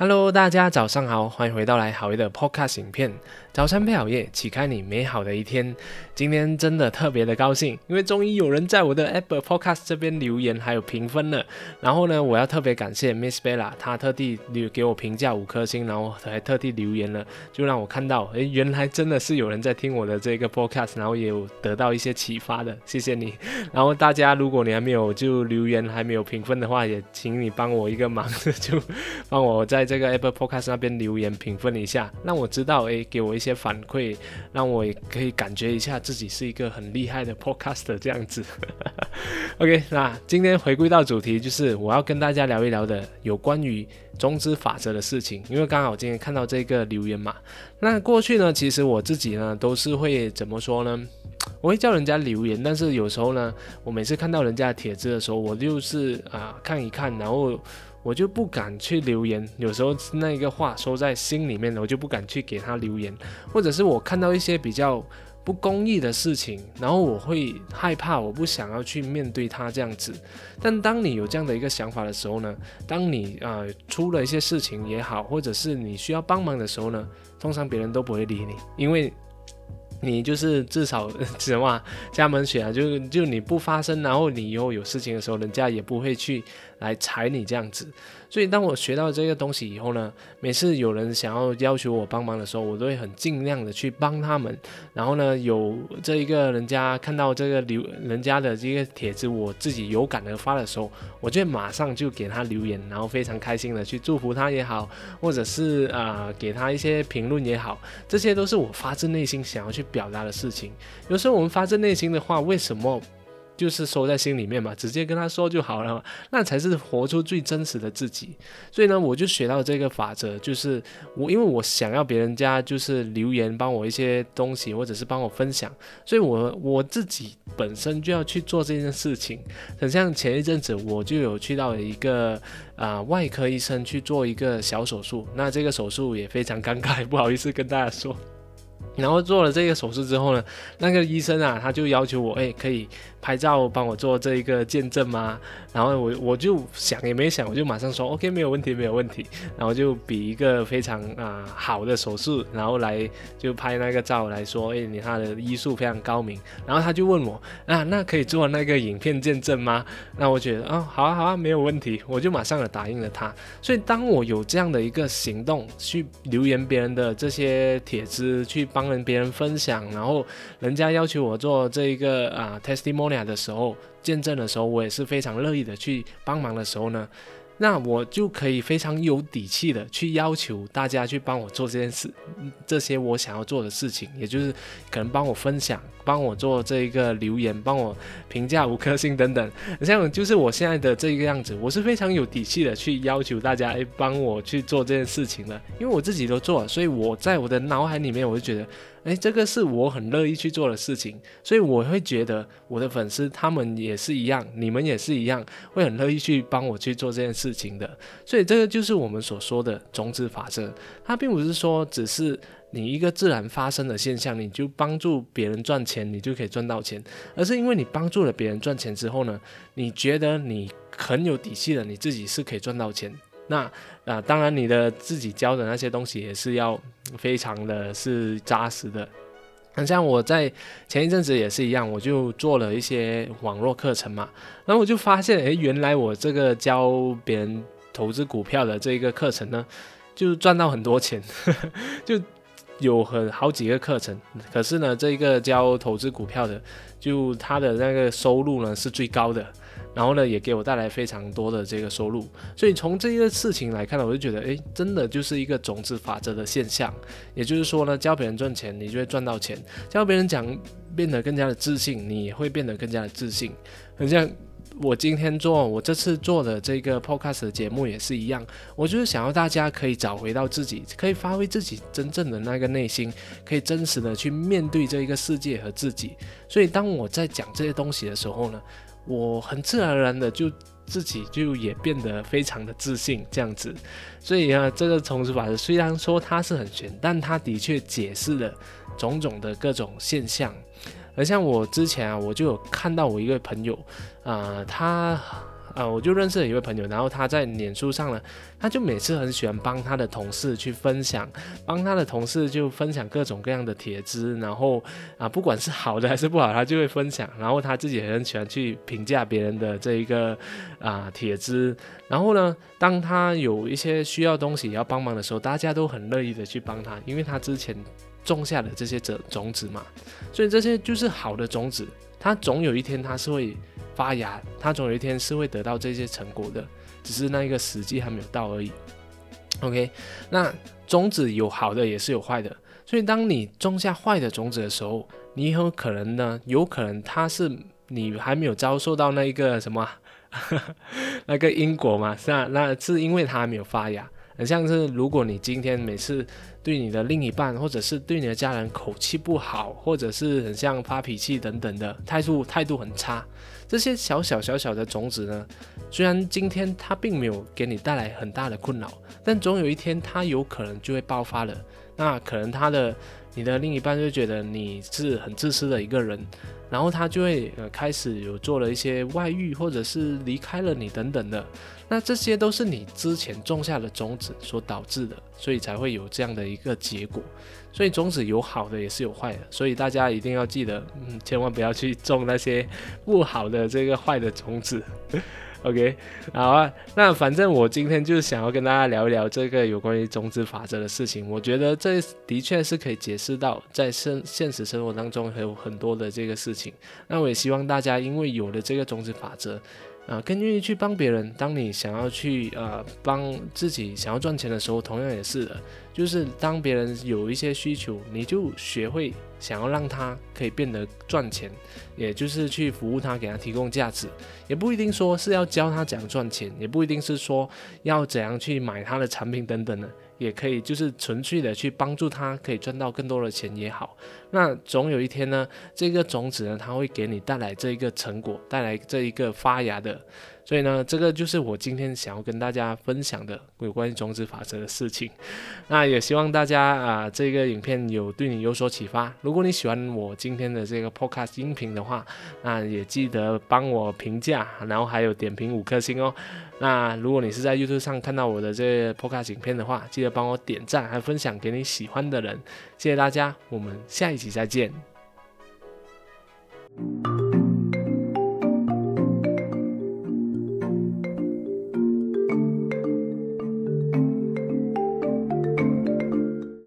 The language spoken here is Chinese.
Hello，大家早上好，欢迎回到来好业的 Podcast 影片。早餐配好业，启开你美好的一天。今天真的特别的高兴，因为终于有人在我的 Apple Podcast 这边留言还有评分了。然后呢，我要特别感谢 Miss Bella，她特地留给我评价五颗星，然后还特地留言了，就让我看到，诶，原来真的是有人在听我的这个 Podcast，然后也有得到一些启发的。谢谢你。然后大家，如果你还没有就留言还没有评分的话，也请你帮我一个忙，就帮我在这个 Apple Podcast 那边留言评分一下，让我知道，诶，给我一些反馈，让我也可以感觉一下自己是一个很厉害的 podcaster 这样子。OK，那今天回归到主题，就是我要跟大家聊一聊的有关于中资法则的事情。因为刚好今天看到这个留言嘛，那过去呢，其实我自己呢都是会怎么说呢？我会叫人家留言，但是有时候呢，我每次看到人家的帖子的时候，我就是啊看一看，然后。我就不敢去留言，有时候那个话说在心里面，我就不敢去给他留言，或者是我看到一些比较不公义的事情，然后我会害怕，我不想要去面对他这样子。但当你有这样的一个想法的时候呢，当你啊出了一些事情也好，或者是你需要帮忙的时候呢，通常别人都不会理你，因为。你就是至少 什么家门血啊，就就你不发声，然后你以后有事情的时候，人家也不会去来踩你这样子。所以当我学到这个东西以后呢，每次有人想要要求我帮忙的时候，我都会很尽量的去帮他们。然后呢，有这一个人家看到这个留人家的这个帖子，我自己有感而发的时候，我就马上就给他留言，然后非常开心的去祝福他也好，或者是啊给他一些评论也好，这些都是我发自内心想要去表达的事情。有时候我们发自内心的话，为什么？就是收在心里面嘛，直接跟他说就好了，那才是活出最真实的自己。所以呢，我就学到这个法则，就是我因为我想要别人家就是留言帮我一些东西，或者是帮我分享，所以我我自己本身就要去做这件事情。很像前一阵子我就有去到一个啊外科医生去做一个小手术，那这个手术也非常尴尬，不好意思跟大家说。然后做了这个手术之后呢，那个医生啊，他就要求我，哎，可以拍照帮我做这一个见证吗？然后我我就想也没想，我就马上说 OK，没有问题，没有问题。然后就比一个非常啊好的手势，然后来就拍那个照来说，哎，你他的医术非常高明。然后他就问我，啊，那可以做那个影片见证吗？那我觉得啊，好啊，好啊，没有问题，我就马上的答应了他。所以当我有这样的一个行动，去留言别人的这些帖子，去帮。人别人分享，然后人家要求我做这一个啊 testimony 俩的时候，见证的时候，我也是非常乐意的去帮忙的时候呢。那我就可以非常有底气的去要求大家去帮我做这件事，这些我想要做的事情，也就是可能帮我分享，帮我做这一个留言，帮我评价五颗星等等。像就是我现在的这个样子，我是非常有底气的去要求大家哎帮我去做这件事情的，因为我自己都做了，所以我在我的脑海里面我就觉得。哎，这个是我很乐意去做的事情，所以我会觉得我的粉丝他们也是一样，你们也是一样，会很乐意去帮我去做这件事情的。所以这个就是我们所说的种子法则，它并不是说只是你一个自然发生的现象，你就帮助别人赚钱，你就可以赚到钱，而是因为你帮助了别人赚钱之后呢，你觉得你很有底气了，你自己是可以赚到钱。那啊，当然你的自己教的那些东西也是要非常的是扎实的。很像我在前一阵子也是一样，我就做了一些网络课程嘛，然后我就发现，诶，原来我这个教别人投资股票的这一个课程呢，就赚到很多钱，就有很好几个课程，可是呢，这一个教投资股票的，就他的那个收入呢是最高的。然后呢，也给我带来非常多的这个收入，所以从这个事情来看呢，我就觉得，哎，真的就是一个种子法则的现象。也就是说呢，教别人赚钱，你就会赚到钱；教别人讲，变得更加的自信，你也会变得更加的自信。很像我今天做，我这次做的这个 podcast 的节目也是一样，我就是想要大家可以找回到自己，可以发挥自己真正的那个内心，可以真实的去面对这一个世界和自己。所以当我在讲这些东西的时候呢，我很自然而然的就自己就也变得非常的自信这样子，所以啊，这个重组法则虽然说它是很玄，但它的确解释了种种的各种现象。而像我之前啊，我就有看到我一个朋友啊，他啊，我就认识了一位朋友，然后他在脸书上呢，他就每次很喜欢帮他的同事去分享，帮他的同事就分享各种各样的帖子，然后啊，不管是好的还是不好，他就会分享，然后他自己也很喜欢去评价别人的这一个啊帖子，然后呢，当他有一些需要东西要帮忙的时候，大家都很乐意的去帮他，因为他之前种下的这些种种子嘛，所以这些就是好的种子，他总有一天他是会。发芽，它总有一天是会得到这些成果的，只是那一个时机还没有到而已。OK，那种子有好的也是有坏的，所以当你种下坏的种子的时候，你有可能呢，有可能它是你还没有遭受到那一个什么 那个因果嘛，是啊，那是因为它还没有发芽。很像是如果你今天每次对你的另一半，或者是对你的家人口气不好，或者是很像发脾气等等的态度态度很差。这些小小小小的种子呢，虽然今天它并没有给你带来很大的困扰，但总有一天它有可能就会爆发了。那可能它的你的另一半就觉得你是很自私的一个人，然后他就会呃开始有做了一些外遇，或者是离开了你等等的。那这些都是你之前种下的种子所导致的，所以才会有这样的一个结果。所以种子有好的也是有坏的，所以大家一定要记得，嗯，千万不要去种那些 不好的这个坏的种子。OK，好啊，那反正我今天就是想要跟大家聊一聊这个有关于中子法则的事情。我觉得这的确是可以解释到在生现实生活当中还有很多的这个事情。那我也希望大家因为有了这个中子法则。啊，更愿意去帮别人。当你想要去呃帮自己想要赚钱的时候，同样也是的。就是当别人有一些需求，你就学会想要让他可以变得赚钱，也就是去服务他，给他提供价值。也不一定说是要教他怎样赚钱，也不一定是说要怎样去买他的产品等等的。也可以，就是纯粹的去帮助他，可以赚到更多的钱也好。那总有一天呢，这个种子呢，它会给你带来这一个成果，带来这一个发芽的。所以呢，这个就是我今天想要跟大家分享的有关于种子法则的事情。那也希望大家啊，这个影片有对你有所启发。如果你喜欢我今天的这个 podcast 音频的话，那也记得帮我评价，然后还有点评五颗星哦。那如果你是在 YouTube 上看到我的这个 podcast 影片的话，记得帮我点赞，还分享给你喜欢的人。谢谢大家，我们下一集再见。